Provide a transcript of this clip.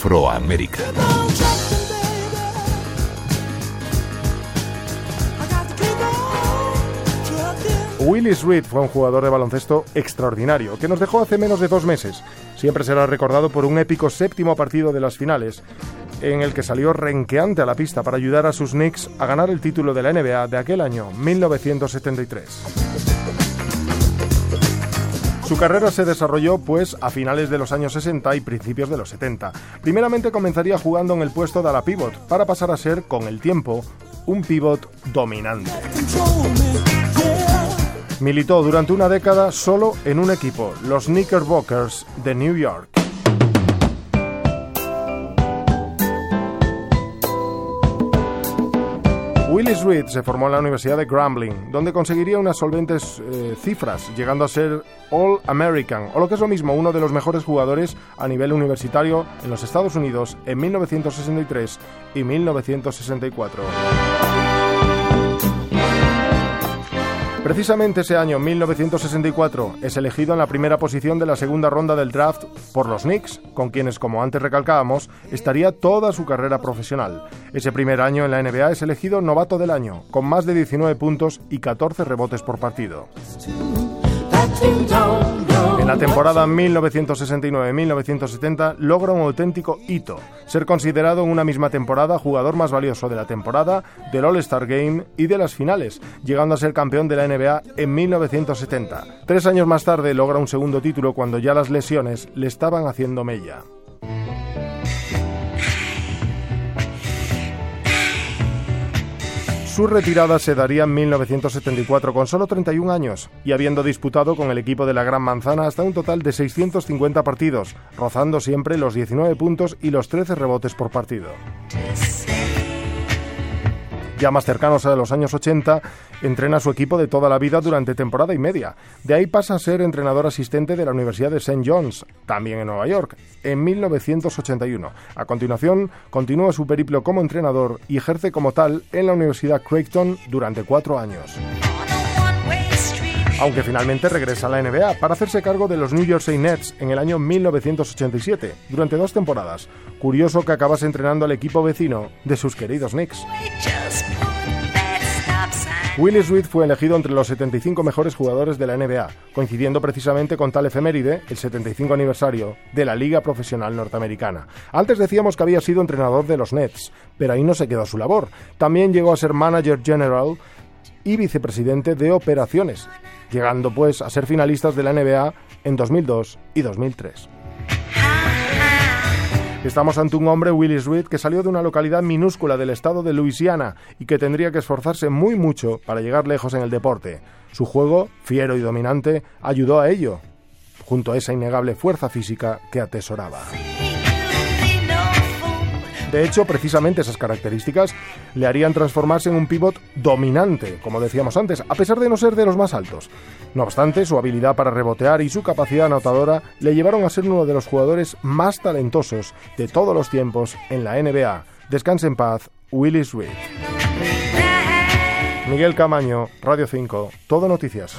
Afroamérica. Willis Reed fue un jugador de baloncesto extraordinario, que nos dejó hace menos de dos meses. Siempre será recordado por un épico séptimo partido de las finales, en el que salió renqueante a la pista para ayudar a sus Knicks a ganar el título de la NBA de aquel año, 1973. Su carrera se desarrolló pues a finales de los años 60 y principios de los 70. Primeramente comenzaría jugando en el puesto de ala pivot, para pasar a ser, con el tiempo, un pivot dominante. Militó durante una década solo en un equipo, los Knickerbockers de New York. Willis Reed se formó en la Universidad de Grambling, donde conseguiría unas solventes eh, cifras, llegando a ser All American, o lo que es lo mismo, uno de los mejores jugadores a nivel universitario en los Estados Unidos en 1963 y 1964. Precisamente ese año, 1964, es elegido en la primera posición de la segunda ronda del draft por los Knicks, con quienes, como antes recalcábamos, estaría toda su carrera profesional. Ese primer año en la NBA es elegido novato del año, con más de 19 puntos y 14 rebotes por partido. En la temporada 1969-1970 logra un auténtico hito, ser considerado en una misma temporada jugador más valioso de la temporada, del All-Star Game y de las finales, llegando a ser campeón de la NBA en 1970. Tres años más tarde logra un segundo título cuando ya las lesiones le estaban haciendo mella. Su retirada se daría en 1974 con solo 31 años y habiendo disputado con el equipo de la Gran Manzana hasta un total de 650 partidos, rozando siempre los 19 puntos y los 13 rebotes por partido ya más cercanos a los años 80, entrena a su equipo de toda la vida durante temporada y media. De ahí pasa a ser entrenador asistente de la Universidad de St. John's, también en Nueva York, en 1981. A continuación, continúa su periplo como entrenador y ejerce como tal en la Universidad Creighton durante cuatro años aunque finalmente regresa a la NBA para hacerse cargo de los New Jersey Nets en el año 1987, durante dos temporadas. Curioso que acabase entrenando al equipo vecino de sus queridos Knicks. Willis Reed fue elegido entre los 75 mejores jugadores de la NBA, coincidiendo precisamente con tal efeméride, el 75 aniversario de la Liga Profesional Norteamericana. Antes decíamos que había sido entrenador de los Nets, pero ahí no se quedó su labor. También llegó a ser manager general y vicepresidente de operaciones, llegando pues a ser finalistas de la NBA en 2002 y 2003. Estamos ante un hombre, Willis Reed, que salió de una localidad minúscula del estado de Luisiana y que tendría que esforzarse muy mucho para llegar lejos en el deporte. Su juego, fiero y dominante, ayudó a ello, junto a esa innegable fuerza física que atesoraba. De hecho, precisamente esas características le harían transformarse en un pivot dominante, como decíamos antes, a pesar de no ser de los más altos. No obstante, su habilidad para rebotear y su capacidad anotadora le llevaron a ser uno de los jugadores más talentosos de todos los tiempos en la NBA. Descanse en paz, Willis Reed. Miguel Camaño, Radio 5, Todo Noticias.